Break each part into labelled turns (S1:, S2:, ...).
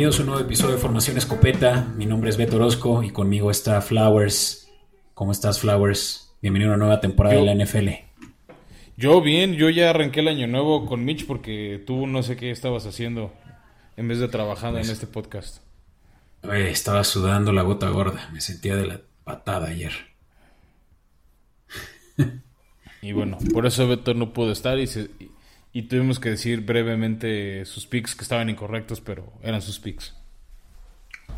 S1: bienvenidos a un nuevo episodio de Formación Escopeta. Mi nombre es Beto Orozco y conmigo está Flowers. ¿Cómo estás, Flowers? Bienvenido a una nueva temporada de la NFL.
S2: Yo bien, yo ya arranqué el año nuevo con Mitch porque tú no sé qué estabas haciendo en vez de trabajando en pues, este podcast.
S1: estaba sudando la gota gorda, me sentía de la patada ayer.
S2: Y bueno, por eso Beto no pudo estar y, y tuvimos que decir brevemente sus picks que estaban incorrectos, pero eran sus picks.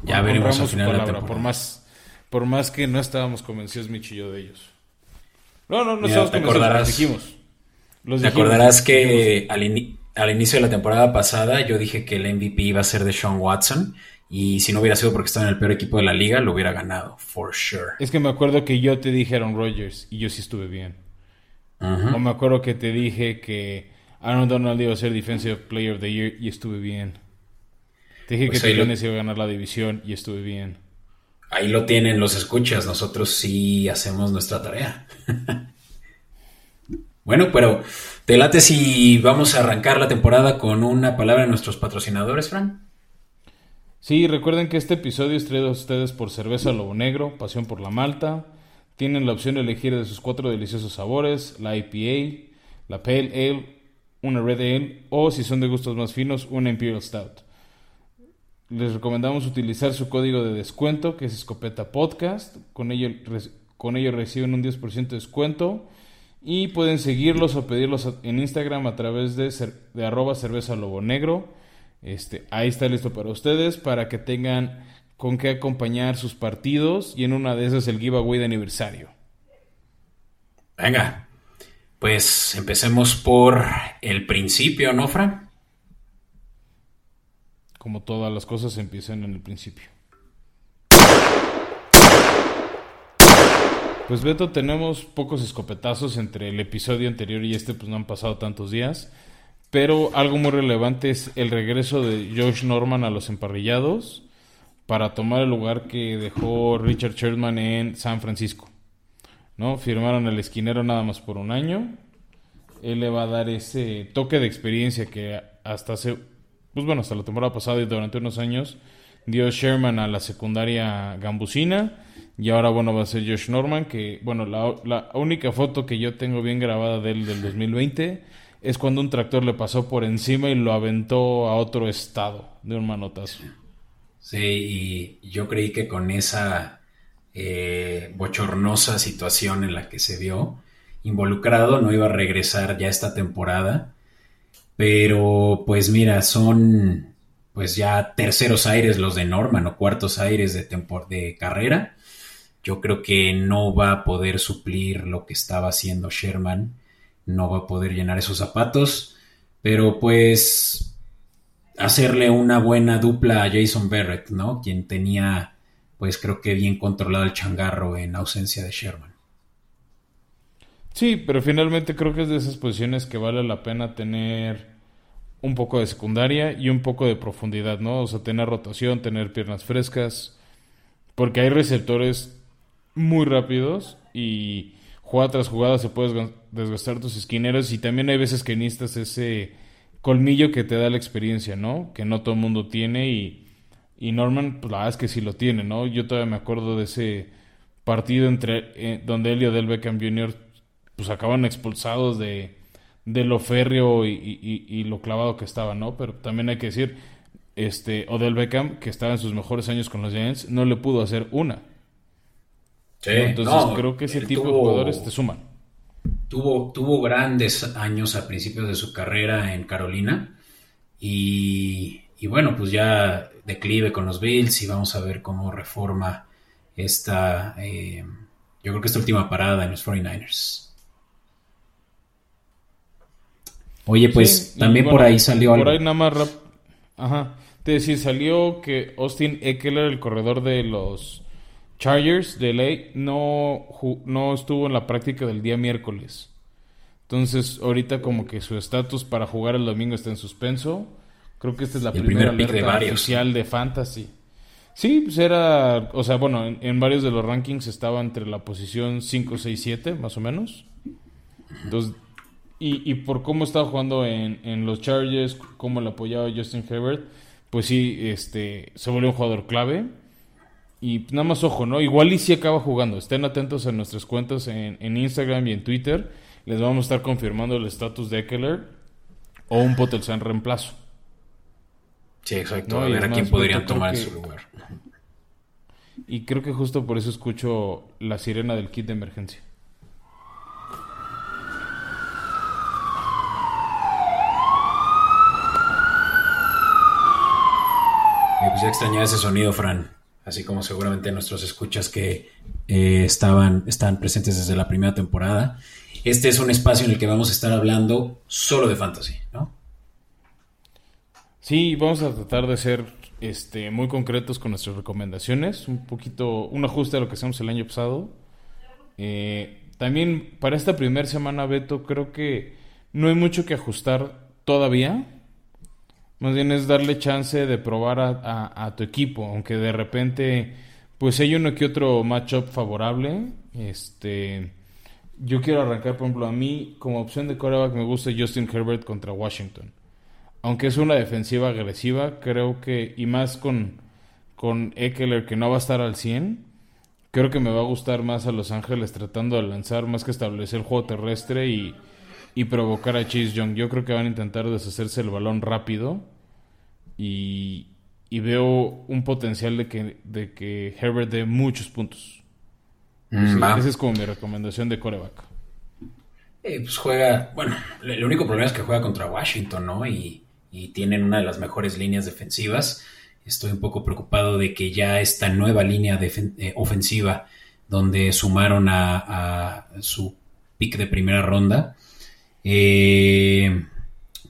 S1: Ya veremos al final palabra,
S2: por más por más que no estábamos convencidos Mitch y yo de ellos. No, no, no estábamos convencidos, los dijimos.
S1: te acordarás que al, al, inicio de la temporada pasada yo dije que el MVP iba a ser de Sean Watson y si no hubiera sido porque estaba en el peor equipo de la liga, lo hubiera ganado, for sure.
S2: Es que me acuerdo que yo te dije Aaron Rodgers y yo sí estuve bien. O me acuerdo que te dije que Aaron Donald iba a ser Defensive Player of the Year y estuve bien. Te dije pues que Tyrone iba a ganar la división y estuve bien.
S1: Ahí lo tienen los escuchas, nosotros sí hacemos nuestra tarea. bueno, pero te late si vamos a arrancar la temporada con una palabra de nuestros patrocinadores, Fran.
S2: Sí, recuerden que este episodio es traído a ustedes por Cerveza Lobo Negro, Pasión por la Malta, tienen la opción de elegir de sus cuatro deliciosos sabores, la IPA, la Pale Ale, una Red Ale o si son de gustos más finos, una Imperial Stout. Les recomendamos utilizar su código de descuento que es Escopeta Podcast. Con ello, con ello reciben un 10% de descuento. Y pueden seguirlos o pedirlos en Instagram a través de, de arroba cerveza lobo negro. Este, ahí está listo para ustedes para que tengan con qué acompañar sus partidos y en una de esas el giveaway de aniversario.
S1: Venga, pues empecemos por el principio, ¿no, Fran?
S2: Como todas las cosas empiezan en el principio. Pues Beto, tenemos pocos escopetazos entre el episodio anterior y este, pues no han pasado tantos días. Pero algo muy relevante es el regreso de Josh Norman a los emparrillados para tomar el lugar que dejó Richard Sherman en San Francisco. ¿No? Firmaron al esquinero nada más por un año. Él le va a dar ese toque de experiencia que hasta hace, pues bueno, hasta la temporada pasada y durante unos años dio Sherman a la secundaria gambusina. Y ahora, bueno, va a ser Josh Norman, que, bueno, la, la única foto que yo tengo bien grabada de él del 2020 es cuando un tractor le pasó por encima y lo aventó a otro estado de un manotazo.
S1: Sí, y yo creí que con esa eh, bochornosa situación en la que se vio involucrado no iba a regresar ya esta temporada. Pero pues mira, son pues ya terceros aires los de Norman o cuartos aires de, de carrera. Yo creo que no va a poder suplir lo que estaba haciendo Sherman. No va a poder llenar esos zapatos. Pero pues hacerle una buena dupla a Jason Barrett, ¿no? Quien tenía, pues creo que bien controlado el changarro en ausencia de Sherman.
S2: Sí, pero finalmente creo que es de esas posiciones que vale la pena tener un poco de secundaria y un poco de profundidad, ¿no? O sea, tener rotación, tener piernas frescas, porque hay receptores muy rápidos y jugada tras jugada se puede desgastar tus esquineros y también hay veces que necesitas ese colmillo que te da la experiencia, ¿no? Que no todo el mundo tiene y, y Norman, pues la verdad es que sí lo tiene, ¿no? Yo todavía me acuerdo de ese partido entre eh, donde él y Odell Beckham Jr. pues acaban expulsados de, de lo férreo y, lo clavado que estaba, ¿no? Pero también hay que decir, este Odell Beckham, que estaba en sus mejores años con los Giants, no le pudo hacer una. Sí, Entonces creo que ese tipo de jugadores te suman.
S1: Tuvo, tuvo grandes años a principios de su carrera en Carolina y, bueno, pues ya declive con los Bills y vamos a ver cómo reforma esta, eh, yo creo que esta última parada en los 49ers. Oye, pues también por ahí salió
S2: algo. Por ahí nada más rap Ajá. Te decía, salió que Austin Eckler, el corredor de los Chargers de ley no, no estuvo en la práctica del día miércoles. Entonces, ahorita como que su estatus para jugar el domingo está en suspenso. Creo que esta es la primera alerta oficial de Fantasy. Sí, pues era, o sea, bueno, en, varios de los rankings estaba entre la posición 5, 6, 7, más o menos. Entonces, y, y por cómo estaba jugando en, en los Chargers, cómo le apoyaba Justin Herbert, pues sí, este, se volvió un jugador clave. Y nada más ojo, ¿no? Igual y si acaba jugando. Estén atentos a nuestras cuentas en, en Instagram y en Twitter. Les vamos a estar confirmando el estatus de Eckler o un potencial reemplazo.
S1: Sí, exacto. a ver a quién podrían tomar en su lugar.
S2: Y creo que justo por eso escucho la sirena del kit de emergencia.
S1: pues ya extrañaba ese sonido, Fran. Así como seguramente nuestros escuchas que eh, estaban, están presentes desde la primera temporada. Este es un espacio en el que vamos a estar hablando solo de fantasy, ¿no?
S2: Sí, vamos a tratar de ser este, muy concretos con nuestras recomendaciones. Un poquito, un ajuste a lo que hacemos el año pasado. Eh, también para esta primera semana, Beto, creo que no hay mucho que ajustar todavía. Más bien es darle chance de probar a, tu equipo, aunque de repente, pues hay uno que otro matchup favorable. Este, yo quiero arrancar, por ejemplo, a mí como opción de coreback me gusta Justin Herbert contra Washington. Aunque es una defensiva agresiva, creo que, y más con, con Eckler que no va a estar al 100, creo que me va a gustar más a Los Ángeles tratando de lanzar más que establecer el juego terrestre y, y provocar a Chase Young. Yo creo que van a intentar deshacerse el balón rápido y, veo un potencial de que, de que Herbert dé muchos puntos. Mm, esa es como mi recomendación de coreback.
S1: Eh, pues juega, bueno, el único problema es que juega contra Washington, ¿no? Y, y, tienen una de las mejores líneas defensivas. Estoy un poco preocupado de que ya esta nueva línea eh, ofensiva, donde sumaron a, su pick de primera ronda, eh,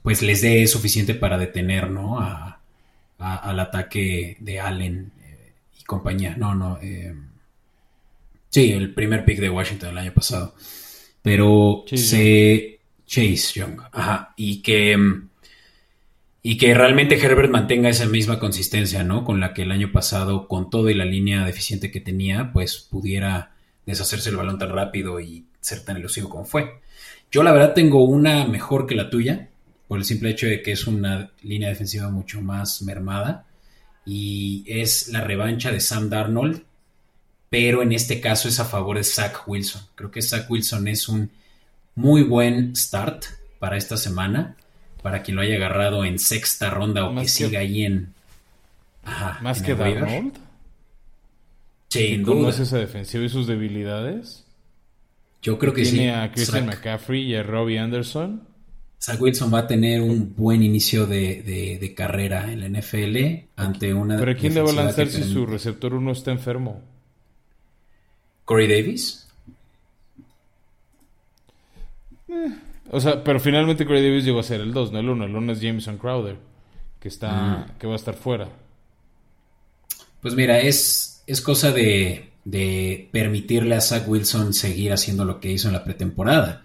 S1: pues les dé suficiente para detener, ¿no? A, al ataque de Allen eh, y compañía. No, no. Eh, sí, el primer pick de Washington el año pasado. Pero se. Chase Young. Ajá. Y que. Y que realmente Herbert mantenga esa misma consistencia, ¿no? Con la que el año pasado, con todo y la línea deficiente que tenía, pues pudiera deshacerse el balón tan rápido y ser tan elusivo como fue. Yo la verdad tengo una mejor que la tuya, por el simple hecho de que es una línea defensiva mucho más mermada y es la revancha de Sam Darnold, pero en este caso es a favor de Zach Wilson. Creo que Zach Wilson es un muy buen start para esta semana, para quien lo haya agarrado en sexta ronda o que, siga ahí en...
S2: ¿Más que Darnold?
S1: Sí,
S2: ¿Conoces esa defensiva y sus debilidades?
S1: Yo creo que sí.
S2: Tiene a Christian McCaffrey y a Robbie Anderson.
S1: Zach Wilson va a tener un buen inicio de, carrera en la NFL ante una.
S2: ¿Pero quién le va a lanzar si su receptor uno está enfermo?
S1: ¿Corey Davis?
S2: Eh, o sea, pero finalmente Corey Davis llegó a ser el 2, no el 1. El 1 es Jameson Crowder, que, está, mm. que va a estar fuera.
S1: Pues mira, es, es cosa de, de permitirle a Zach Wilson seguir haciendo lo que hizo en la pretemporada.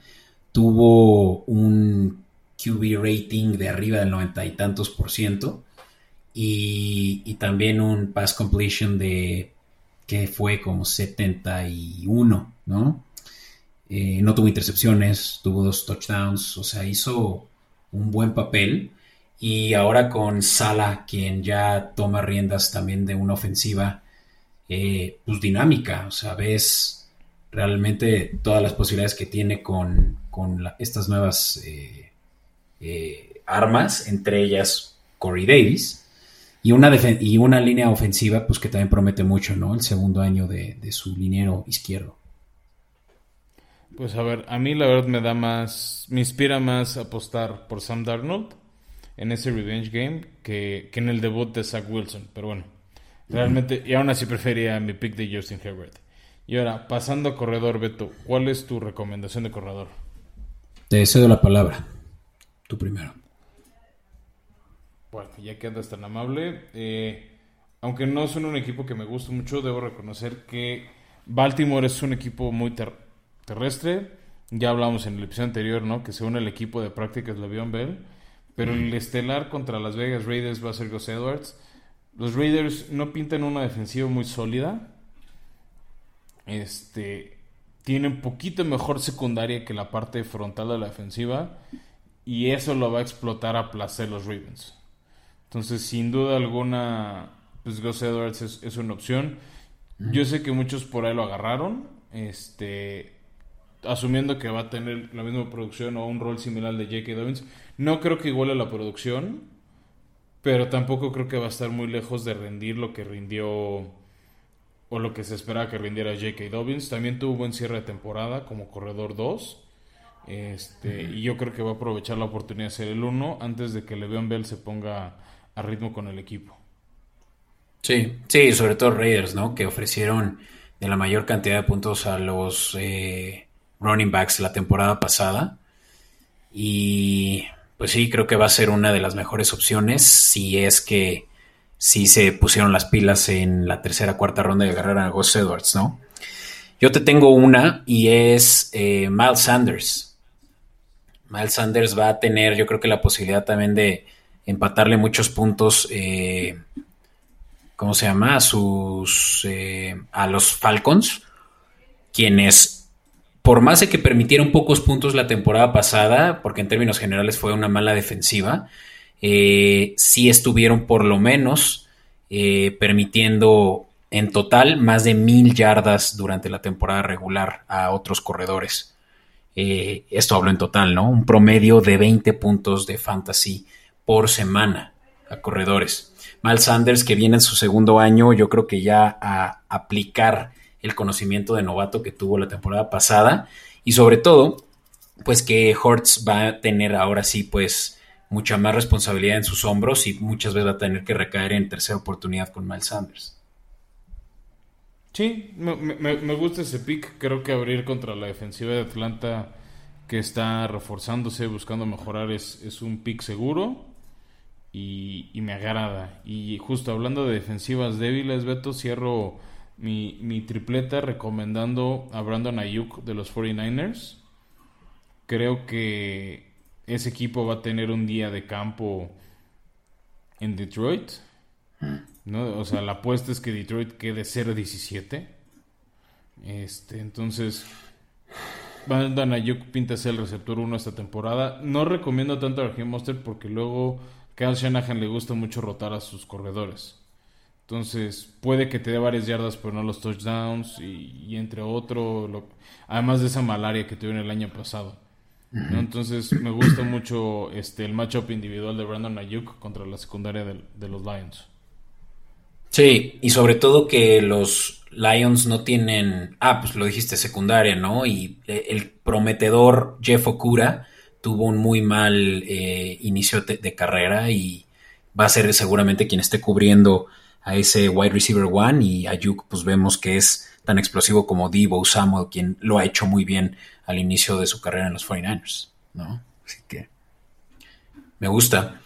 S1: Tuvo un QB rating de arriba del noventa y tantos por ciento y, también un pass completion de que fue como 71, ¿no? Eh, no tuvo intercepciones, tuvo dos touchdowns, o sea, hizo un buen papel. Y ahora con Sala, quien ya toma riendas también de una ofensiva, eh, pues dinámica, o sea, ves realmente todas las posibilidades que tiene con, estas nuevas eh, armas, entre ellas Corey Davis, y una, y una línea ofensiva pues que también promete mucho, ¿no? El segundo año de, su liniero izquierdo.
S2: Pues a ver, a mí la verdad me da más, me inspira más apostar por Sam Darnold en ese revenge game que, en el debut de Zach Wilson, pero bueno, realmente, y aún así prefería mi pick de Justin Herbert. Y ahora, pasando a corredor, Beto, ¿cuál es tu recomendación de corredor?
S1: Te cedo la palabra. Tú primero.
S2: Bueno, ya que andas tan amable, eh, aunque no son un equipo que me gusta mucho, debo reconocer que Baltimore es un equipo muy terrestre. Ya hablamos en el episodio anterior, ¿no? Que según el equipo de prácticas Le'Veon Bell. Pero el estelar contra Las Vegas Raiders va a ser Gus Edwards. Los Raiders no pintan una defensiva muy sólida. Este. Tienen poquito mejor secundaria que la parte frontal de la defensiva y eso lo va a explotar a placer los Ravens. Entonces, sin duda alguna, pues Gus Edwards es, una opción. Yo sé que muchos por ahí lo agarraron, este, asumiendo que va a tener la misma producción o un rol similar de J.K. Dobbins. No creo que iguale la producción, pero tampoco creo que va a estar muy lejos de rendir lo que rindió o lo que se esperaba que rindiera J.K. Dobbins. También tuvo buen cierre de temporada como corredor 2. Este, Y yo creo que va a aprovechar la oportunidad de ser el 1 antes de que Le'Veon Bell se ponga a ritmo con el equipo.
S1: Sí, sí, sobre todo Raiders, ¿no? Que ofrecieron de la mayor cantidad de puntos a los eh, running backs la temporada pasada. Y pues sí, creo que va a ser una de las mejores opciones si es que si se pusieron las pilas en la tercera cuarta ronda de agarrar a Gus Edwards, ¿no? Yo te tengo una y es eh, Miles Sanders. Miles Sanders va a tener, yo creo que la posibilidad también de empatarle muchos puntos, eh, ¿cómo se llama? A sus, eh, a los Falcons, quienes, por más de que permitieron pocos puntos la temporada pasada, porque en términos generales fue una mala defensiva, eh, sí estuvieron por lo menos eh, permitiendo en total más de mil yardas durante la temporada regular a otros corredores. Eh, esto hablo en total, ¿no? Un promedio de 20 puntos de fantasy por semana a corredores. Mal Sanders, que viene en su segundo año, yo creo que ya a aplicar el conocimiento de novato que tuvo la temporada pasada y sobre todo, pues que Hortz va a tener ahora sí, pues mucha más responsabilidad en sus hombros y muchas veces va a tener que recaer en tercera oportunidad con Miles Sanders.
S2: Sí, me, gusta ese pick. Creo que abrir contra la defensiva de Atlanta que está reforzándose, buscando mejorar, es, es un pick seguro y, me agrada. Y justo hablando de defensivas débiles, Beto, cierro mi, tripleta recomendando a Brandon Ayuk de los 49ers. Creo que ese equipo va a tener un día de campo en Detroit. ¿no? O sea, la apuesta es que Detroit quede 0-17. Este, entonces, Van Ayuk pinta ser el receptor 1 esta temporada. No recomiendo tanto a Raheem Monster porque luego Kyle Shanahan le gusta mucho rotar a sus corredores. Entonces, puede que te dé varias yardas, pero no los touchdowns y, entre otro, además de esa malaria que tuvo en el año pasado. Entonces me gusta mucho este el matchup individual de Brandon Ayuk contra la secundaria de, los Lions.
S1: Sí, y sobre todo que los Lions no tienen, ah, pues lo dijiste, secundaria, ¿no? Y el prometedor Jeff Okura tuvo un muy mal eh, inicio de, carrera y va a ser seguramente quien esté cubriendo a ese wide receiver one y Ayuk pues vemos que es tan explosivo como Divo Samuel, quien lo ha hecho muy bien al inicio de su carrera en los 49ers, ¿no? Así que me gusta.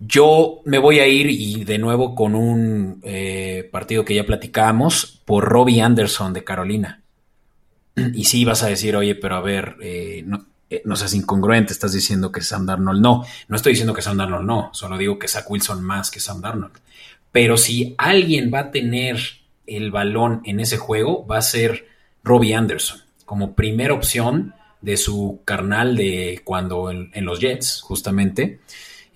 S1: Yo me voy a ir y de nuevo con un eh, partido que ya platicamos por Robbie Anderson de Carolina. Y sí vas a decir, oye, pero a ver, eh, no, eh, no seas incongruente, estás diciendo que Sam Darnold no. No estoy diciendo que Sam Darnold no, solo digo que Zach Wilson más que Sam Darnold. Pero si alguien va a tener el balón en ese juego, va a ser Robbie Anderson como primera opción de su carnal de cuando en, los Jets, justamente.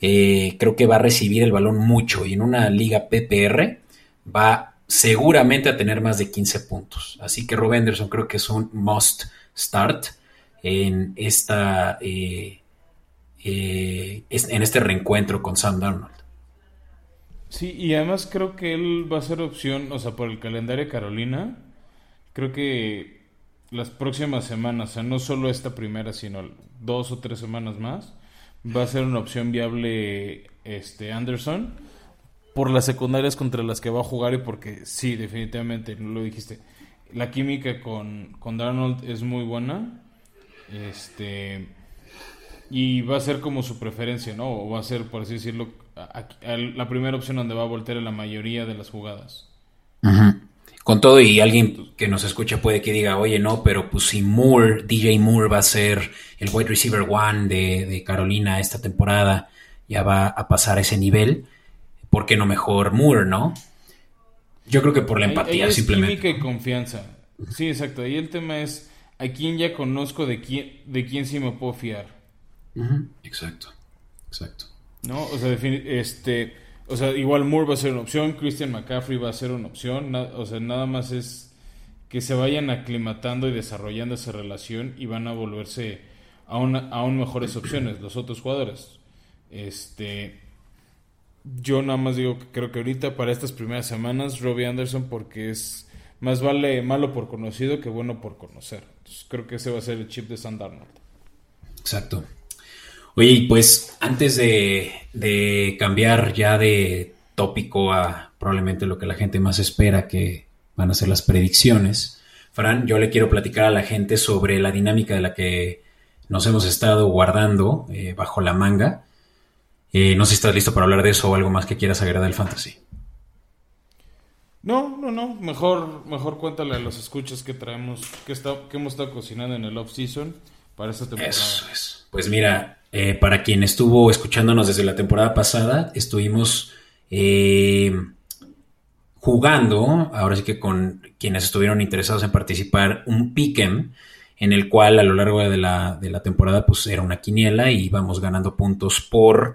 S1: Eh, creo que va a recibir el balón mucho y en una liga PPR va seguramente a tener más de 15 puntos. Así que Rob Anderson creo que es un must start en esta eh, eh, en este reencuentro con Sam Darnold.
S2: Sí, y además creo que él va a ser opción, o sea, por el calendario Carolina, creo que las próximas semanas, o sea, no solo esta primera, sino dos o tres semanas más, va a ser una opción viable este Anderson por las secundarias contra las que va a jugar y porque sí, definitivamente, lo dijiste, la química con, con Darnold es muy buena. Este y va a ser como su preferencia, ¿no? O va a ser, por así decirlo, la primera opción donde va a voltear la mayoría de las jugadas.
S1: Con todo y alguien que nos escucha puede que diga, oye, no, pero pues si Moore, DJ Moore va a ser el wide receiver one de, Carolina esta temporada, ya va a pasar a ese nivel, ¿por qué no mejor Moore, no? Yo creo que por la empatía, simplemente.
S2: Química y confianza. Sí, exacto. Ahí el tema es a quién ya conozco, de quién, de quién sí me puedo fiar.
S1: Exacto, exacto.
S2: ¿No? O sea, este O sea, igual Moore va a ser una opción, Christian McCaffrey va a ser una opción. o sea, nada más es que se vayan aclimatando y desarrollando esa relación y van a volverse aún, aún mejores opciones los otros jugadores. Este, yo nada más digo que creo que ahorita para estas primeras semanas Robbie Anderson porque es más vale malo por conocido que bueno por conocer. creo que ese va a ser el chip de San Darnold.
S1: Exacto. Oye, pues antes de, cambiar ya de tópico a probablemente lo que la gente más espera, que van a ser las predicciones, Fran, yo le quiero platicar a la gente sobre la dinámica de la que nos hemos estado guardando eh, bajo la manga. Eh, no sé si estás listo para hablar de eso o algo más que quieras agregar del fantasy.
S2: No, no, no. Mejor, mejor cuéntale a los escuchas que traemos, que, está, que hemos estado cocinando en el off-season para esta temporada.
S1: Eso es. Pues mira, eh, para quien estuvo escuchándonos desde la temporada pasada, estuvimos eh, jugando, ahora sí que con quienes estuvieron interesados en participar, un pick'em en el cual a lo largo de la, de la temporada pues era una quiniela y íbamos ganando puntos por,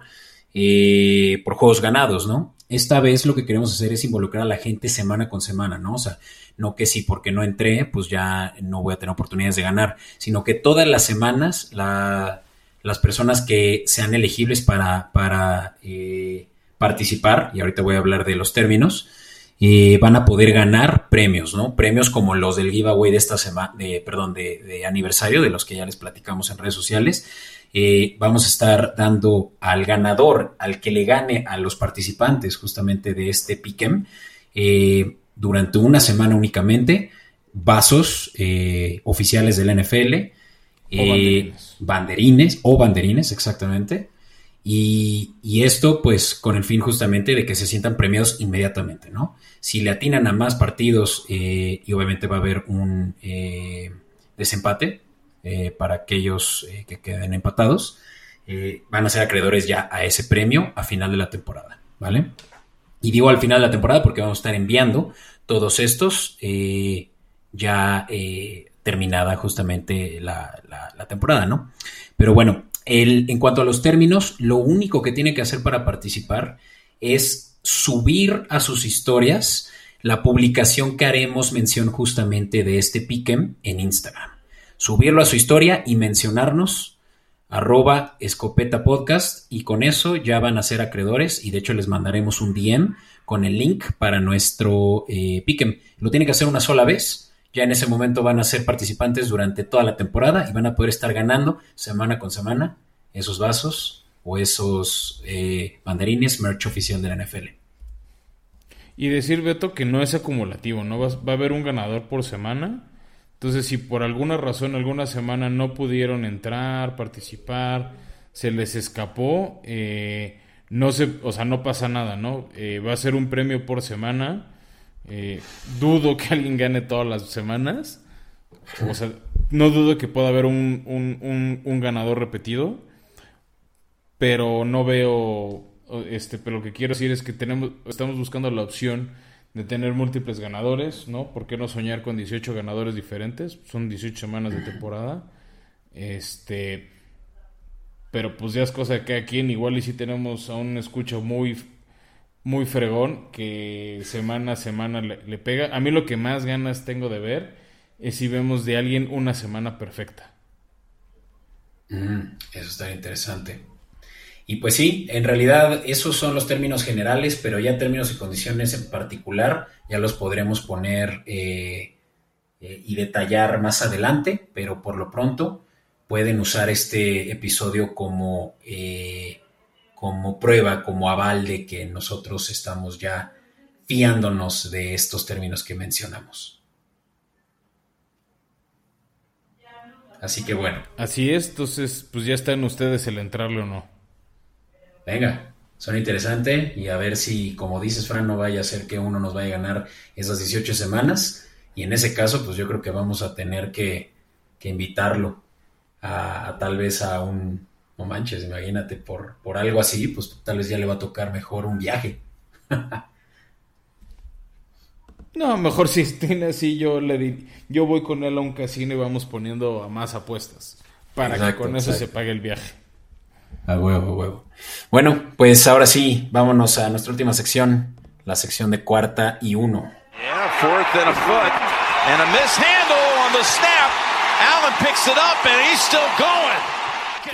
S1: eh, por juegos ganados, ¿no? Esta vez lo que queremos hacer es involucrar a la gente semana con semana, ¿no? O sea, no que si porque no entré, pues ya no voy a tener oportunidades de ganar, sino que todas las semanas la, las personas que sean elegibles para, para eh, participar, y ahorita voy a hablar de los términos, eh, van a poder ganar premios, ¿no? Premios como los del giveaway de esta semana, de, perdón, de, aniversario, de los que ya les platicamos en redes sociales. Eh, vamos a estar dando al ganador, al que le gane a los participantes justamente de este Piquem, durante una semana únicamente, vasos oficiales del NFL, eh, banderines. o banderines, exactamente. Y, esto, pues, con el fin justamente de que se sientan premiados inmediatamente, ¿no? Si le atinan a más partidos, eh, y obviamente va a haber un eh, desempate para aquellos que queden empatados, van a ser acreedores ya a ese premio a final de la temporada, ¿vale? Y digo al final de la temporada porque vamos a estar enviando todos estos ya terminada justamente la, temporada, ¿no? Pero bueno, en cuanto a los términos, lo único que tiene que hacer para participar es subir a sus historias la publicación que haremos mención justamente de este Piquem en Instagram. Subirlo a su historia y mencionarnos arroba escopeta podcast y con eso ya van a ser acreedores y de hecho les mandaremos un DM con el link para nuestro eh, Piquem. Lo tiene que hacer una sola vez ya en ese momento van a ser participantes durante toda la temporada y van a poder estar ganando semana con semana esos vasos o esos eh, banderines merch oficial de la NFL.
S2: Y decir, Beto, que no es acumulativo, ¿no? Va, a haber un ganador por semana. Entonces, si por alguna razón, alguna semana no pudieron entrar, participar, se les escapó, eh, no se, o sea, no pasa nada, ¿no? Eh, va a ser un premio por semana eh, dudo que alguien gane todas las semanas. O sea, no dudo que pueda haber un, un, ganador repetido. Pero no veo. Este, pero lo que quiero decir es que tenemos, estamos buscando la opción de tener múltiples ganadores, ¿no? ¿Por qué no soñar con 18 ganadores diferentes? Son 18 semanas de temporada. Este. Pero pues ya es cosa de que aquí en igual y si tenemos a un escucho muy muy fregón que semana a semana le, pega. A mí lo que más ganas tengo de ver es si vemos de alguien una semana perfecta.
S1: Mm, eso está interesante. Y pues sí, en realidad esos son los términos generales, pero ya términos y condiciones en particular ya los podremos poner eh, eh, y detallar más adelante, pero por lo pronto pueden usar este episodio como eh, como prueba, como aval de que nosotros estamos ya fiándonos de estos términos que mencionamos. Así que bueno.
S2: Así es, entonces pues ya está en ustedes el entrarle o no.
S1: Venga, son interesante y a ver si, como dices, Fran, no vaya a ser que uno nos vaya a ganar esas 18 semanas. Y en ese caso, pues yo creo que vamos a tener que, invitarlo a tal vez a un, no manches, imagínate, por, por algo así, pues tal vez ya le va a tocar mejor un viaje.
S2: no, mejor si tiene así, yo le di, yo voy con él a un casino y vamos poniendo a más apuestas para que con eso se pague el viaje.
S1: A huevo, a huevo. Bueno, pues ahora sí, vámonos a nuestra última sección, la sección de cuarta y uno.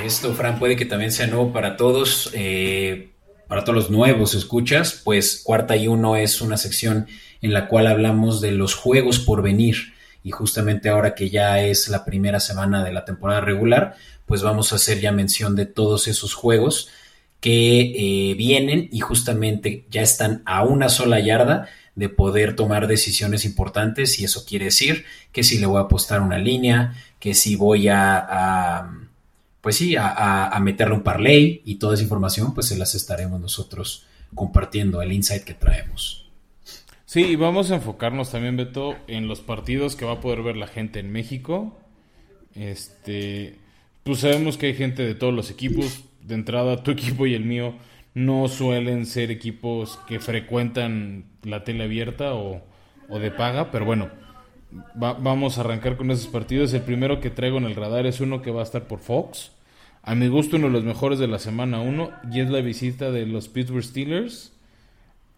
S1: Esto, Fran, puede que también sea nuevo para todos, eh, para todos los nuevos escuchas, pues cuarta y uno es una sección en la cual hablamos de los juegos por venir. Y justamente ahora que ya es la primera semana de la temporada regular, pues vamos a hacer ya mención de todos esos juegos que eh, vienen y justamente ya están a una sola yarda de poder tomar decisiones importantes y eso quiere decir que si le voy a apostar una línea, que si voy a, pues sí, a, a, meterle un parlay y toda esa información pues se las estaremos nosotros compartiendo, el insight que traemos.
S2: Sí, y vamos a enfocarnos también, Beto, en los partidos que va a poder ver la gente en México. Este, pues sabemos que hay gente de todos los equipos. De entrada, tu equipo y el mío no suelen ser equipos que frecuentan la tele abierta o, de paga, pero bueno, vamos a arrancar con esos partidos. El primero que traigo en el radar es uno que va a estar por Fox. A mi gusto, uno de los mejores de la semana 1 y es la visita de los Pittsburgh Steelers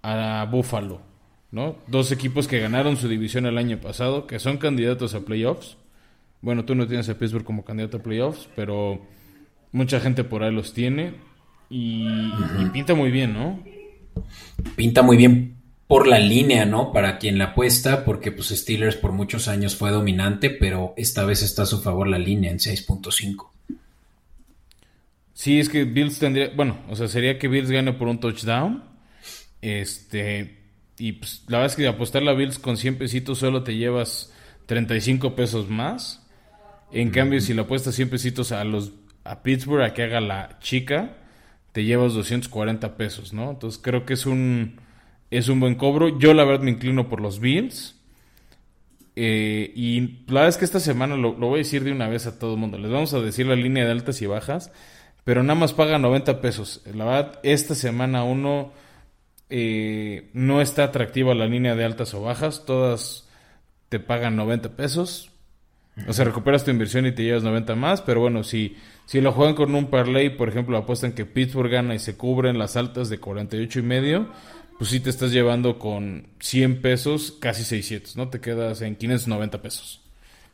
S2: a Buffalo. ¿no? Dos equipos que ganaron su división el año pasado, que son candidatos a playoffs. Bueno, tú no tienes a Pittsburgh como candidato a playoffs, pero mucha gente por ahí los tiene. Y, pinta muy bien, ¿no?
S1: Pinta muy bien por la línea, ¿no? Para quien la apuesta, porque pues Steelers por muchos años fue dominante, pero esta vez está a su favor la línea en 6.5.
S2: Sí, es que Bills tendría, bueno, o sea, sería que Bills gane por un touchdown. Este, y pues la verdad es que apostar la Bills con 100 pesitos solo te llevas 35 pesos más. En cambio, si la apuestas 100 pesitos a los a Pittsburgh a que haga la chica, te llevas 240 pesos, ¿no? Entonces creo que es un, es un buen cobro. Yo la verdad me inclino por los Bills. Eh, y la verdad es que esta semana lo, voy a decir de una vez a todo el mundo. Les vamos a decir la línea de altas y bajas, pero nada más paga 90 pesos. La verdad, esta semana uno eh, no está atractiva la línea de altas o bajas. Todas te pagan 90 pesos. O sea, recuperas tu inversión y te llevas 90 más, pero bueno, si si lo juegan con un parlay, por ejemplo, apuestan que Pittsburgh gana y se cubren las altas de 48 y medio, pues sí te estás llevando con 100 pesos, casi 600, ¿no? Te quedas en 590 pesos.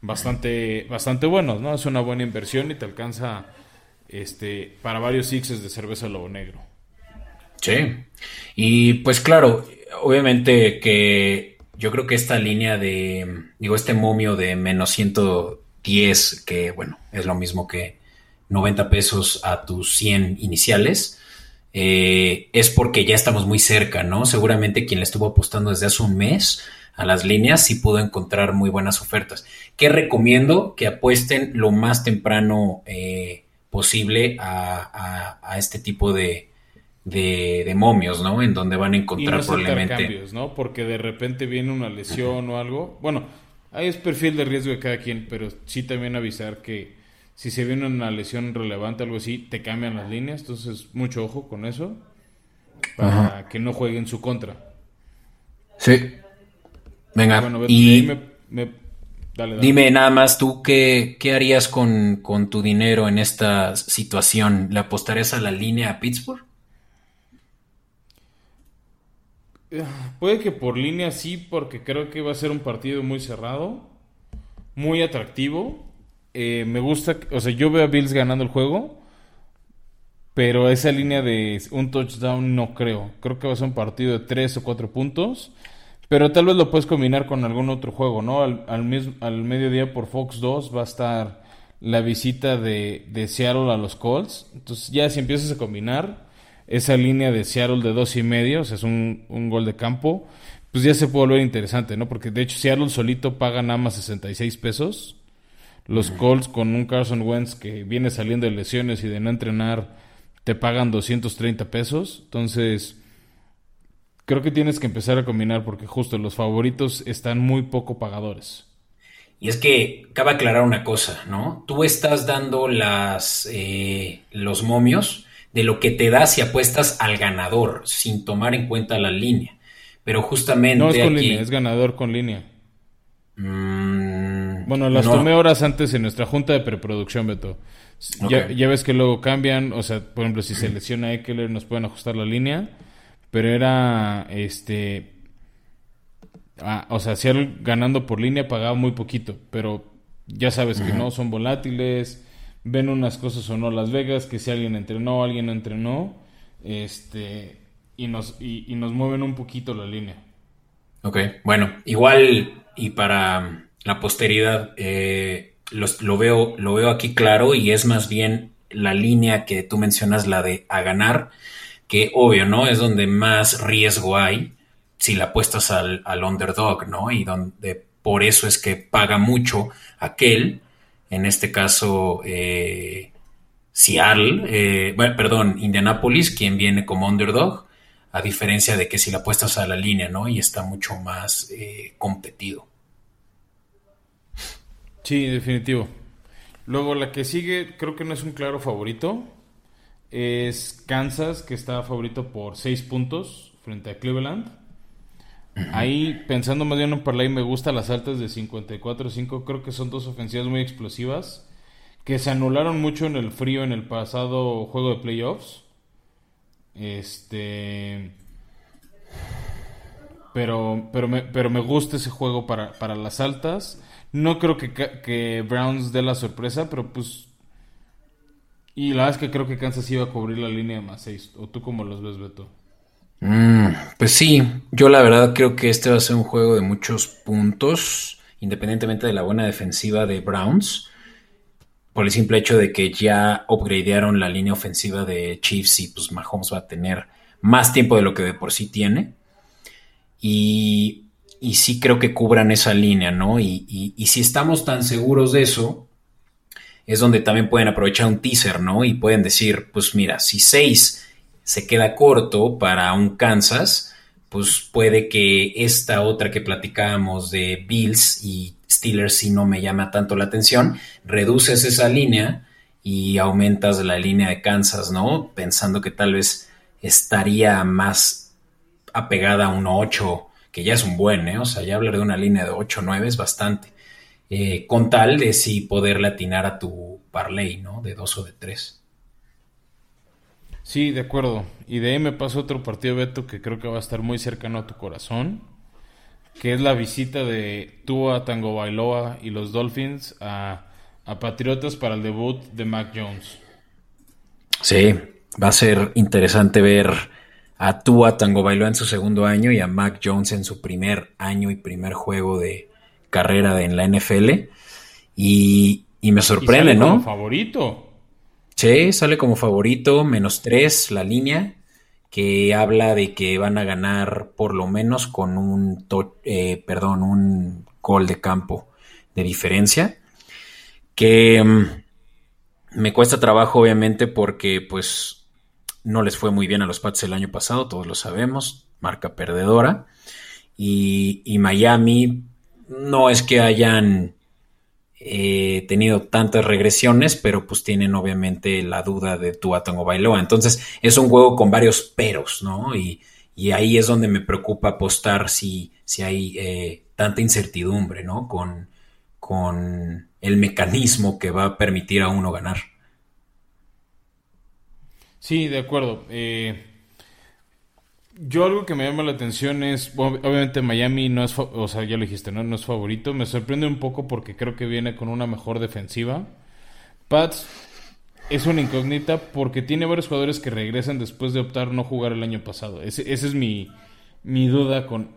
S2: Bastante, bastante buenos, ¿no? Es una buena inversión y te alcanza este, para varios sixes de cerveza lobo negro.
S1: Sí. Y pues claro, obviamente que yo creo que esta línea de, digo, este momio de menos 110, que bueno, es lo mismo que 90 pesos a tus 100 iniciales, eh, es porque ya estamos muy cerca, ¿no? Seguramente quien le estuvo apostando desde hace un mes a las líneas sí pudo encontrar muy buenas ofertas. ¿Qué recomiendo? Que apuesten lo más temprano eh, posible a, este tipo de, de, momios, ¿no? En donde van a encontrar
S2: y no probablemente. Cambios, ¿no? Porque de repente viene una lesión o algo. Bueno, ahí es perfil de riesgo de cada quien, pero sí también avisar que si se viene una lesión relevante, algo así, te cambian las líneas. Entonces, mucho ojo con eso. Para que no juegue en su contra.
S1: Sí. Venga, y dime nada más tú, ¿qué, qué harías con, con, tu dinero en esta situación? ¿Le apostarías a la línea a Pittsburgh?
S2: Puede que por línea sí, porque creo que va a ser un partido muy cerrado, muy atractivo eh, me gusta, o sea, yo veo a Bills ganando el juego, pero esa línea de un touchdown no creo. Creo que va a ser un partido de 3 o 4 puntos, pero tal vez lo puedes combinar con algún otro juego, ¿no? Al, al, al mediodía por Fox 2 va a estar la visita de, de Seattle a los Colts. Entonces ya si empiezas a combinar esa línea de Seattle de dos y medio, o sea, es un, un gol de campo, pues ya se puede volver interesante, ¿no? Porque de hecho Seattle solito paga nada más 66 pesos los Colts con un Carson Wentz que viene saliendo de lesiones y de no entrenar te pagan 230 pesos. Entonces, creo que tienes que empezar a combinar porque justo los favoritos están muy poco pagadores.
S1: Y es que cabe aclarar una cosa, ¿no? Tú estás dando las eh, los momios de lo que te da si apuestas al ganador, sin tomar en cuenta la línea. Pero justamente.
S2: No es con línea, es ganador con línea.
S1: Mmm
S2: Bueno, las tomé horas antes en nuestra junta de preproducción, Beto. Ya, ya, ves que luego cambian, o sea, por ejemplo, si se lesiona Eckler nos pueden ajustar la línea, pero era, este, ah, o sea, si ganando por línea pagaba muy poquito, pero ya sabes que no, son volátiles, ven unas cosas o no Las Vegas, que si alguien entrenó, alguien no entrenó, este, y nos, y, nos mueven un poquito la línea.
S1: Ok, bueno, igual y para la posteridad, eh, lo, veo, lo veo aquí claro y es más bien la línea que tú mencionas, la de a ganar, que obvio, ¿no? Es donde más riesgo hay si la apuestas al, underdog, ¿no? Y donde por eso es que paga mucho aquel, en este caso, eh, Seattle, eh, bueno, perdón, Indianapolis, quien viene como underdog, a diferencia de que si la apuestas a la línea, ¿no? Y está mucho más eh, competido.
S2: Sí, definitivo. Luego la que sigue, creo que no es un claro favorito. Es Kansas, que está favorito por 6 puntos frente a Cleveland. Ahí, pensando más bien en parlay, me gustan las altas de 54-5. Creo que son dos ofensivas muy explosivas. Que se anularon mucho en el frío en el pasado juego de playoffs. Este. Pero, pero, me, pero me gusta ese juego para, para las altas. No creo que Browns dé la sorpresa, pero pues... Y la verdad es que creo que Kansas iba a cubrir la línea más 6. ¿O tú cómo los ves, Beto?
S1: Mm, pues sí, yo la verdad creo que este va a ser un juego de muchos puntos, independientemente de la buena defensiva de Browns, por el simple hecho de que ya upgradearon la línea ofensiva de Chiefs y pues Mahomes va a tener más tiempo de lo que de por sí tiene. Y y sí creo que cubran esa línea, ¿no? Y, si estamos tan seguros de eso, es donde también pueden aprovechar un teaser, ¿no? Y pueden decir, pues mira, si 6 se queda corto para un Kansas, pues puede que esta otra que platicábamos de Bills y Steelers si no me llama tanto la atención, reduces esa línea y aumentas la línea de Kansas, ¿no? Pensando que tal vez estaría más apegada a un 8 que ya es un buen, ¿eh? O sea, ya hablar de una línea de 8 o 9 es bastante. Eh, con tal de sí poder latinar a tu parlay, ¿no? De 2 o de 3.
S2: Sí, de acuerdo. Y de ahí me pasó otro partido, Beto, que creo que va a estar muy cercano a tu corazón, que es la visita de Tua Tango Bailoa y los Dolphins a, a Patriotas para el debut de Mac Jones.
S1: Sí, va a ser interesante ver a Tua Tango Bailó en su segundo año y a Mac Jones en su primer año y primer juego de carrera en la NFL. Y, me sorprende, ¿no? Como
S2: favorito.
S1: Sí, sale como favorito, menos tres la línea, que habla de que van a ganar por lo menos con un, eh, perdón, un gol de campo de diferencia. Que mm, me cuesta trabajo, obviamente, porque pues no les fue muy bien a los Pats el año pasado, todos lo sabemos, marca perdedora. Y, Miami no es que hayan eh, tenido tantas regresiones, pero pues tienen obviamente la duda de Tua Tango Bailoa. Entonces es un juego con varios peros, ¿no? Y, ahí es donde me preocupa apostar si, si hay eh, tanta incertidumbre, ¿no? Con, con el mecanismo que va a permitir a uno ganar.
S2: Sí, de acuerdo. Eh, yo algo que me llama la atención es, obviamente Miami no es, o sea, ya lo dijiste, ¿no? es favorito. Me sorprende un poco porque creo que viene con una mejor defensiva. Pats es una incógnita porque tiene varios jugadores que regresan después de optar no jugar el año pasado. Esa es mi, mi duda con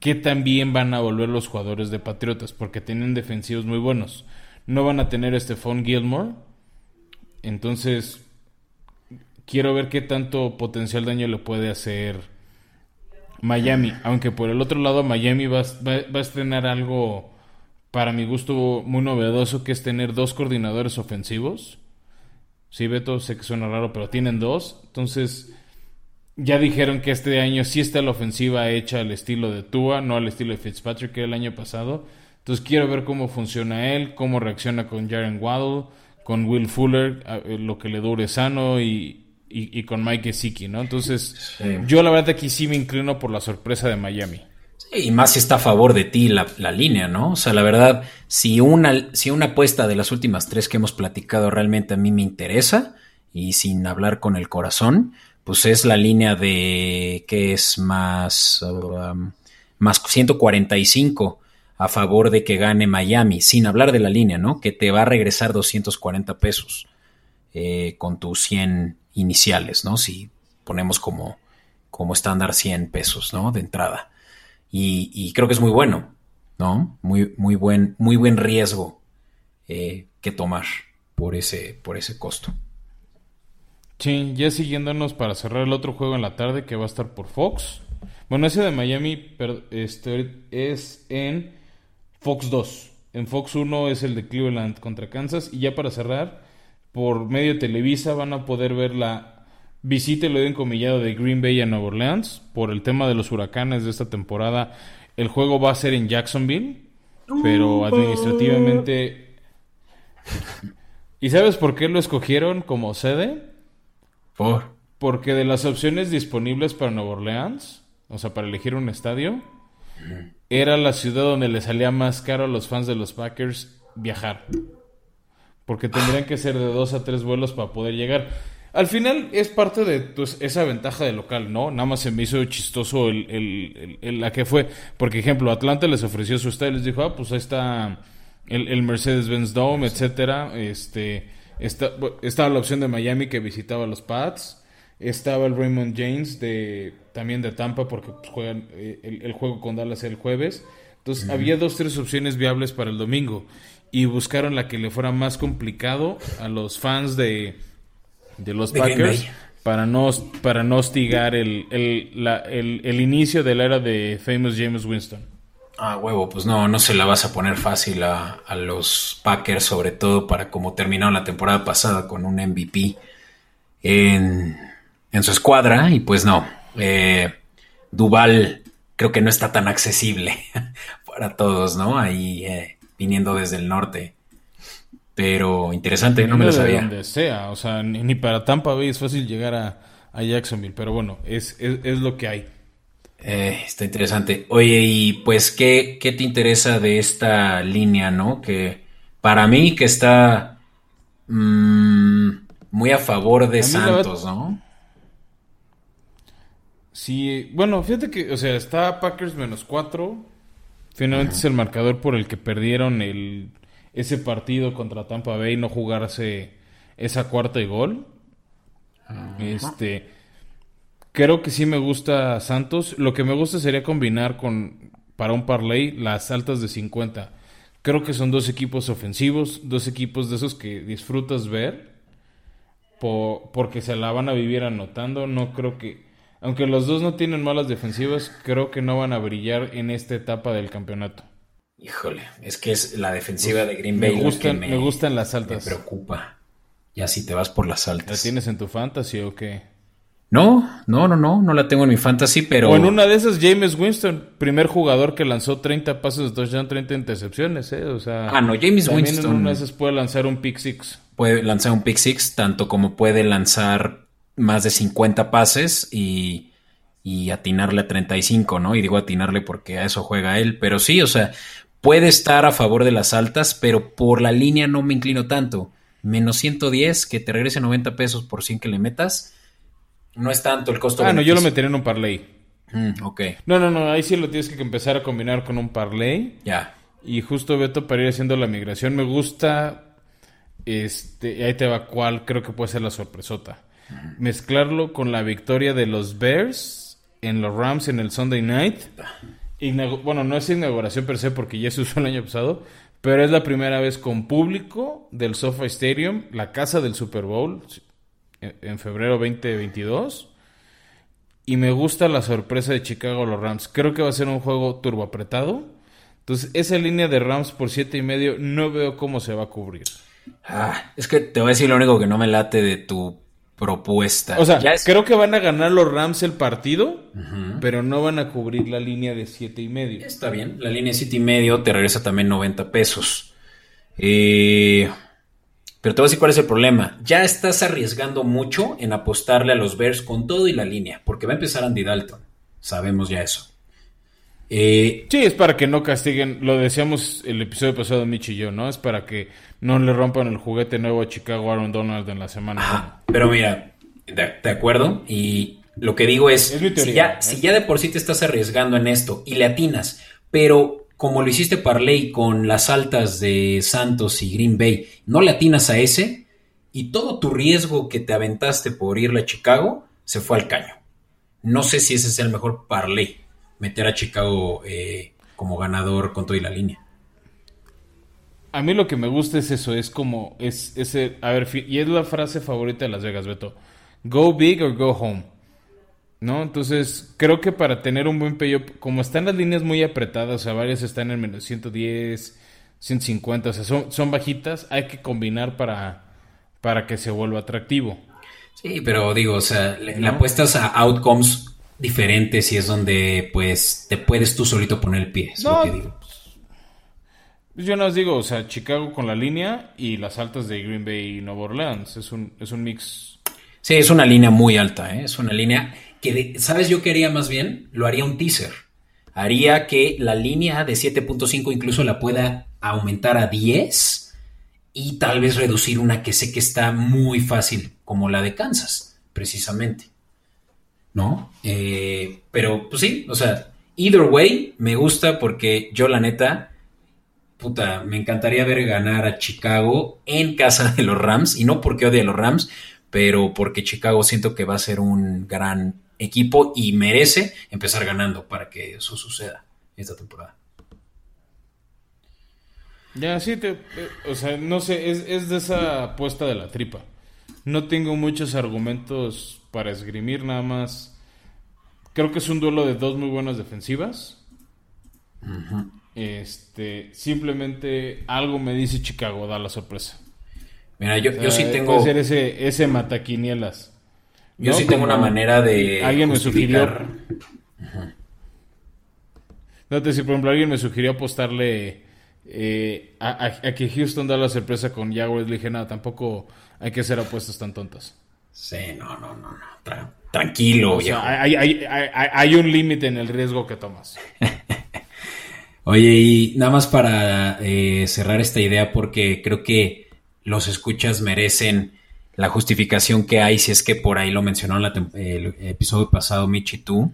S2: qué tan bien van a volver los jugadores de Patriotas porque tienen defensivos muy buenos. No van a tener este Stephon Gilmore. Entonces, quiero ver qué tanto potencial daño le puede hacer Miami. Aunque por el otro lado, Miami va, a estrenar algo para mi gusto muy novedoso, que es tener dos coordinadores ofensivos. Sí, Beto, sé que suena raro, pero tienen dos. Entonces, ya dijeron que este año sí está la ofensiva hecha al estilo de Tua, no al estilo de Fitzpatrick que el año pasado. Entonces, quiero ver cómo funciona él, cómo reacciona con Jaren Waddle, con Will Fuller, eh, lo que le dure sano y, y, con Mike Gesicki, ¿no? Entonces, yo la verdad aquí sí me inclino por la sorpresa de Miami.
S1: Sí, y más si está a favor de ti la, la, línea, ¿no? O sea, la verdad, si una, si una apuesta de las últimas tres que hemos platicado realmente a mí me interesa, y sin hablar con el corazón, pues es la línea de que es más, um, más 145 a favor de que gane Miami, sin hablar de la línea, ¿no? Que te va a regresar 240 pesos eh, con tus 100 iniciales, ¿no? Si ponemos como, como estándar 100 pesos, ¿no? De entrada. Y, creo que es muy bueno, ¿no? Muy, muy, buen, muy buen riesgo eh, que tomar por ese, por ese costo.
S2: Sí, ya siguiéndonos para cerrar el otro juego en la tarde que va a estar por Fox. Bueno, ese de Miami este, es en Fox 2. En Fox 1 es el de Cleveland contra Kansas. Y ya para cerrar, por medio de Televisa van a poder ver la visita, lo he encomillado, de Green Bay a Nueva Orleans. Por el tema de los huracanes de esta temporada, el juego va a ser en Jacksonville. Pero administrativamente... ¿Y sabes por qué lo escogieron como sede?
S1: ¿Por?
S2: Porque de las opciones disponibles para Nueva Orleans, o sea, para elegir un estadio, era la ciudad donde le salía más caro a los fans de los Packers viajar. Porque tendrían que ser de dos a tres vuelos para poder llegar. Al final es parte de pues, esa ventaja de local, ¿no? Nada más se me hizo chistoso el, la que fue. Porque, ejemplo, Atlanta les ofreció su estadio y les dijo, ah, pues ahí está el, Mercedes-Benz Dome, etcétera. Este, estaba la opción de Miami que visitaba los Pats. Estaba el Raymond James de también de Tampa porque pues, juegan eh, el, juego con Dallas el jueves. Entonces había dos, tres opciones viables para el domingo y buscaron la que le fuera más complicado a los fans de, de los Packers para no, para no hostigar el, el, el, inicio de la era de Famous James Winston.
S1: Ah, huevo, pues no, no se la vas a poner fácil a, a los Packers, sobre todo para como terminaron la temporada pasada con un MVP en, en su escuadra y pues no, eh, Duval creo que no está tan accesible para todos, ¿no? Ahí eh, viniendo desde el norte. Pero interesante, no me lo sabía.
S2: donde sea, o sea, ni, para Tampa Bay es fácil llegar a, a Jacksonville, pero bueno, es, es, lo que hay.
S1: Eh, está interesante. Oye, y pues, ¿qué, ¿qué te interesa de esta línea, no? Que para mí que está mm, muy a favor de Santos, ¿no?
S2: Sí, bueno, fíjate que, o sea, está Packers menos cuatro. Finalmente es el marcador por el que perdieron el, ese partido contra Tampa Bay, no jugarse esa cuarta y gol. Este, creo que sí me gusta Santos. Lo que me gusta sería combinar con, para un parlay, las altas de 50. Creo que son dos equipos ofensivos, dos equipos de esos que disfrutas ver, porque se la van a vivir anotando. No creo que aunque los dos no tienen malas defensivas, creo que no van a brillar en esta etapa del campeonato.
S1: Híjole, es que es la defensiva de Green Bay.
S2: Me gustan, me, gustan las altas.
S1: Me preocupa. Ya si te vas por las altas.
S2: ¿La tienes en tu fantasy o qué?
S1: No, no, no, no, no la tengo en mi fantasy, pero...
S2: O en una de esas, James Winston, primer jugador que lanzó 30 pases de touchdown, 30 intercepciones, ¿eh? O sea...
S1: Ah, no, James Winston...
S2: en una de esas puede lanzar un pick six.
S1: Puede lanzar un pick six, tanto como puede lanzar más de 50 pases y, y atinarle a 35, ¿no? Y digo atinarle porque a eso juega él, pero sí, o sea, puede estar a favor de las altas, pero por la línea no me inclino tanto. Menos 110, que te regrese 90 pesos por 100 que le metas, no es tanto el costo.
S2: Ah, no, yo lo metería en un parlay.
S1: Mm, ok.
S2: No, no, no, ahí sí lo tienes que empezar a combinar con un parlay.
S1: Ya.
S2: Y justo Beto para ir haciendo la migración, me gusta, este, ahí te va cuál, creo que puede ser la sorpresota mezclarlo con la victoria de los Bears en los Rams en el Sunday Night. bueno, no es inauguración per se porque ya se usó el año pasado, pero es la primera vez con público del SoFi Stadium, la casa del Super Bowl, en febrero 2022. Y me gusta la sorpresa de Chicago los Rams. Creo que va a ser un juego turbo apretado. Entonces, esa línea de Rams por siete y medio no veo cómo se va a cubrir.
S1: Ah, es que te voy a decir lo único que no me late de tu propuesta.
S2: O sea, creo que van a ganar los Rams el partido, pero no van a cubrir la línea de siete y medio.
S1: Está bien, la línea de siete y medio te regresa también 90 pesos. Eh, pero te voy a decir cuál es el problema. Ya estás arriesgando mucho en apostarle a los Bears con todo y la línea, porque va a empezar Andy Dalton. Sabemos ya eso. Eh,
S2: sí, es para que no castiguen, lo decíamos el episodio pasado Mitch y yo, ¿no? Es para que no le rompan el juguete nuevo a Chicago Aaron Donald en la semana.
S1: pero mira, de, acuerdo, y lo que digo es, si, ya, ¿eh? si ya de por sí te estás arriesgando en esto y le atinas, pero como lo hiciste Parley con las altas de Santos y Green Bay, no le atinas a ese y todo tu riesgo que te aventaste por irle a Chicago se fue al caño. No sé si ese es el mejor Parley, meter a Chicago eh, como ganador con toda la línea.
S2: A mí lo que me gusta es eso, es como, es ese, a ver, y es la frase favorita de Las Vegas, Beto. Go big or go home. ¿No? Entonces, creo que para tener un buen payoff, como están las líneas muy apretadas, o sea, varias están en menos 110, 150, o sea, son, son bajitas, hay que combinar para, para que se vuelva atractivo.
S1: Sí, pero digo, o sea, le, apuestas a outcomes diferentes y es donde, pues, te puedes tú solito poner el pie, es lo que digo.
S2: Pues yo no os digo, o sea, Chicago con la línea y las altas de Green Bay y Nueva Orleans, es un, es un mix.
S1: Sí, es una línea muy alta, ¿eh? es una línea que, ¿sabes yo qué haría más bien? Lo haría un teaser. Haría que la línea de 7.5 incluso la pueda aumentar a 10 y tal vez reducir una que sé que está muy fácil, como la de Kansas, precisamente. ¿No? Eh, pero, pues sí, o sea, either way, me gusta porque yo la neta, puta, me encantaría ver ganar a Chicago en casa de los Rams, y no porque odie a los Rams, pero porque Chicago siento que va a ser un gran equipo y merece empezar ganando para que eso suceda esta temporada.
S2: Ya, sí, te, eh, o sea, no sé, es, de esa apuesta de la tripa. No tengo muchos argumentos para esgrimir, nada más. Creo que es un duelo de dos muy buenas defensivas. Este, simplemente algo me dice Chicago, da la sorpresa.
S1: Mira, yo, yo sí tengo.
S2: Puede ser ese, ese mataquinielas.
S1: Yo sí tengo una manera de.
S2: Alguien me sugirió. No te si por ejemplo alguien me sugirió apostarle eh, a, que Houston da la sorpresa con Jaguars. Le dije, nada, tampoco hay que hacer apuestas tan tontas.
S1: Sí, no, no, no, no. tranquilo,
S2: hay, un límite en el riesgo que tomas.
S1: Oye, y nada más para eh, cerrar esta idea, porque creo que los escuchas merecen la justificación que hay, si es que por ahí lo mencionó en el episodio pasado Michi tú,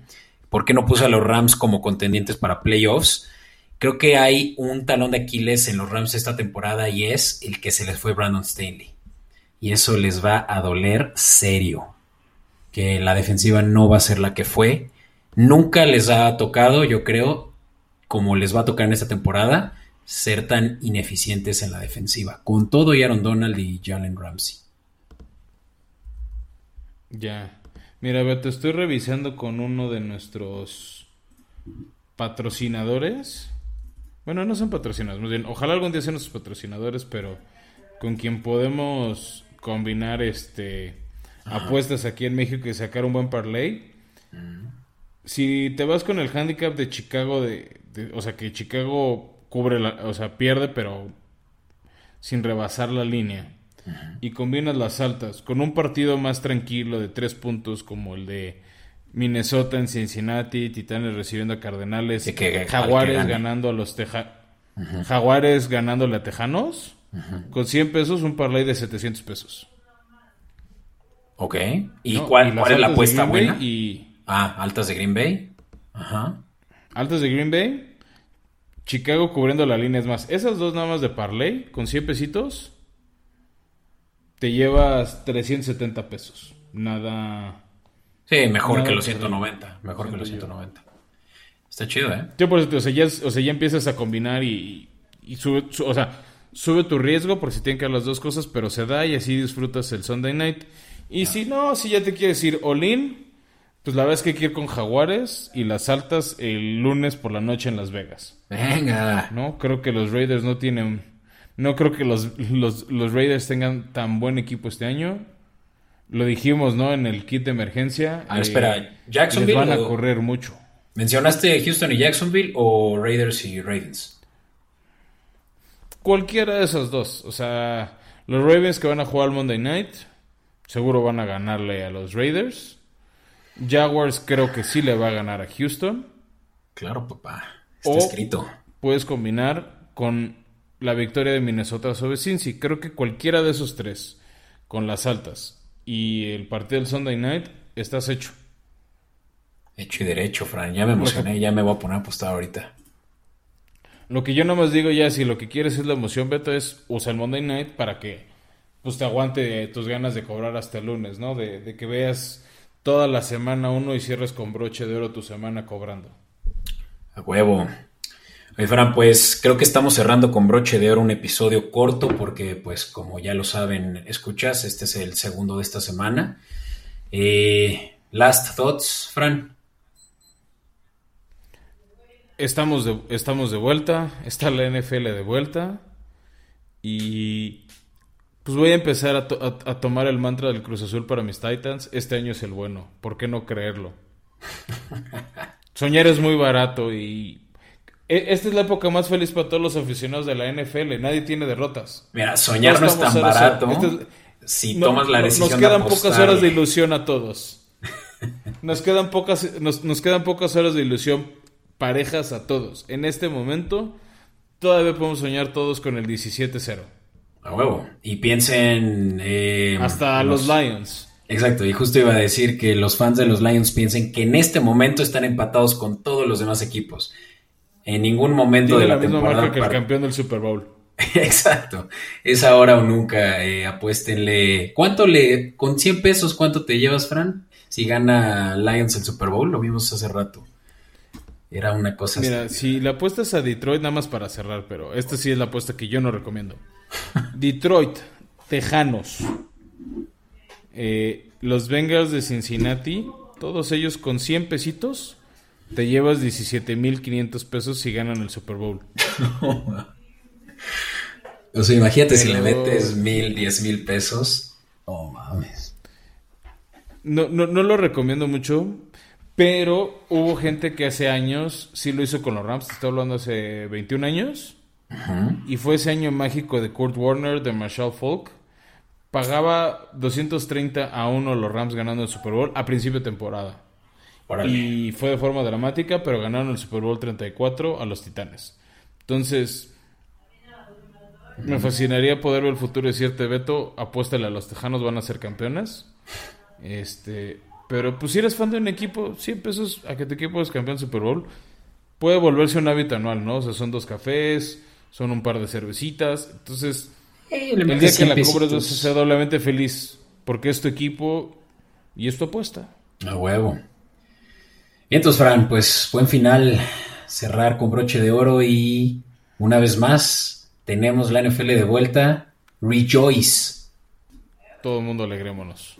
S1: ¿por qué no puso a los Rams como contendientes para playoffs? Creo que hay un talón de Aquiles en los Rams esta temporada y es el que se les fue Brandon Stanley. Y eso les va a doler serio. Que la defensiva no va a ser la que fue. Nunca les ha tocado, yo creo, como les va a tocar en esta temporada, ser tan ineficientes en la defensiva. Con todo y Aaron Donald y Jalen Ramsey.
S2: Ya. Mira, Beto, estoy revisando con uno de nuestros patrocinadores. Bueno, no son patrocinadores, bien, ojalá algún día sean nuestros patrocinadores, pero con quien podemos combinar este apuestas aquí en México y sacar un buen parlay. Si te vas con el handicap de Chicago de, o sea, que Chicago cubre la, o sea, pierde pero sin rebasar la línea y combinas las altas con un partido más tranquilo de tres puntos como el de Minnesota en Cincinnati, Titanes recibiendo a Cardenales, Jaguares ganando a los Teja Jaguares ganándole a Tejanos, con 100 pesos un parlay de 700 pesos.
S1: Ok. ¿Y cuál, es la apuesta buena? Y... Ah, altas de Green Bay. Ajá.
S2: Altas de Green Bay. Chicago cubriendo la línea. Es más, esas dos nada más de parlay con 100 pesitos te llevas 370 pesos. Nada.
S1: Sí, mejor que los 190. Mejor que los 190. Está chido, ¿eh?
S2: Sí, por eso, o sea, ya, o sea, ya empiezas a combinar y, sube, o sea, sube tu riesgo por si tienen que dar las dos cosas, pero se da y así disfrutas el Sunday night. Y si no, si ya te quieres ir all-in, pues la verdad es que hay que ir con Jaguares y las altas el lunes por la noche en Las Vegas.
S1: Venga.
S2: ¿No? Creo que los Raiders no tienen no creo que los, los, Raiders tengan tan buen equipo este año. Lo dijimos, ¿no? En el kit de emergencia.
S1: Ah, espera, eh, ¿Jacksonville?
S2: van a correr mucho.
S1: ¿Mencionaste Houston y Jacksonville o Raiders y Ravens?
S2: Cualquiera de esos dos. O sea, los Ravens que van a jugar Monday Night, seguro van a ganarle a los Raiders. Jaguars creo que sí le va a ganar a Houston.
S1: Claro, papá. Está escrito.
S2: Puedes combinar con la victoria de Minnesota sobre Cincy. Creo que cualquiera de esos tres, con las altas y el partido del Sunday Night, estás hecho.
S1: Hecho y derecho, Fran. Ya me emocioné, ya me voy a poner a apostar ahorita.
S2: Lo que yo nomás digo ya, si lo que quieres es la emoción, Beto, es usa el Monday Night para que pues te aguante tus ganas de cobrar hasta el lunes, ¿no? De, de que veas toda la semana uno y cierres con broche de oro tu semana cobrando.
S1: A huevo. Oye, Fran, pues creo que estamos cerrando con broche de oro un episodio corto porque, pues como ya lo saben, escuchas, este es el segundo de esta semana. Eh, last thoughts, Fran.
S2: Estamos de, estamos de vuelta, está la NFL de vuelta y pues voy a empezar a, a, tomar el mantra del Cruz Azul para mis Titans. Este año es el bueno, ¿por qué no creerlo? Soñar es muy barato y e, esta es la época más feliz para todos los aficionados de la NFL. Nadie tiene derrotas.
S1: Mira, soñar no, es tan barato. Este si tomas la decisión
S2: Nos quedan pocas horas de ilusión a todos. Nos quedan pocas, nos, nos quedan pocas horas de ilusión parejas a todos. En este momento, todavía podemos soñar todos con el 17-0.
S1: A huevo. Y piensen. Eh,
S2: Hasta los Lions.
S1: Exacto, y justo iba a decir que los fans de los Lions piensen que en este momento están empatados con todos los demás equipos. En ningún momento de la,
S2: la misma Marca que el campeón del Super Bowl.
S1: Exacto. Es ahora o nunca. Eh, apuéstenle. ¿Cuánto le. Con 100 pesos, cuánto te llevas, Fran? Si gana Lions el Super Bowl, lo vimos hace rato. Era una cosa.
S2: Mira, si la apuestas a Detroit, nada más para cerrar, pero esta sí es la apuesta que yo no recomiendo. Detroit, Tejanos. Eh, los Bengals de Cincinnati, todos ellos con 100 pesitos te llevas 17.500 pesos si ganan el Super Bowl.
S1: o sea, imagínate si le metes mil, diez mil pesos. Oh, mames.
S2: No, no, no lo recomiendo mucho, pero hubo gente que hace años sí lo hizo con los Rams. Te estoy hablando hace 21 años. Y fue ese año mágico de Kurt Warner, de Marshall Falk. Pagaba 230 a uno los Rams ganando el Super Bowl a principio de temporada. Y fue de forma dramática, pero ganaron el Super Bowl 34 a los Titanes. Entonces, me fascinaría poder ver el futuro de cierto Beto. Apuéstale a los Tejanos, van a ser campeones. Este, pero pues si eres fan de un equipo, 100 pesos a que tu equipo es campeón Super Bowl, puede volverse un hábito anual, ¿no? O sea, son dos cafés, son un par de cervecitas. Entonces, el día que la cobres vas a ser doblemente feliz, porque es tu equipo y es tu apuesta.
S1: A huevo. Y entonces, Fran, pues buen final, cerrar con broche de oro y una vez más tenemos la NFL de vuelta. Rejoice.
S2: Todo el mundo alegrémonos.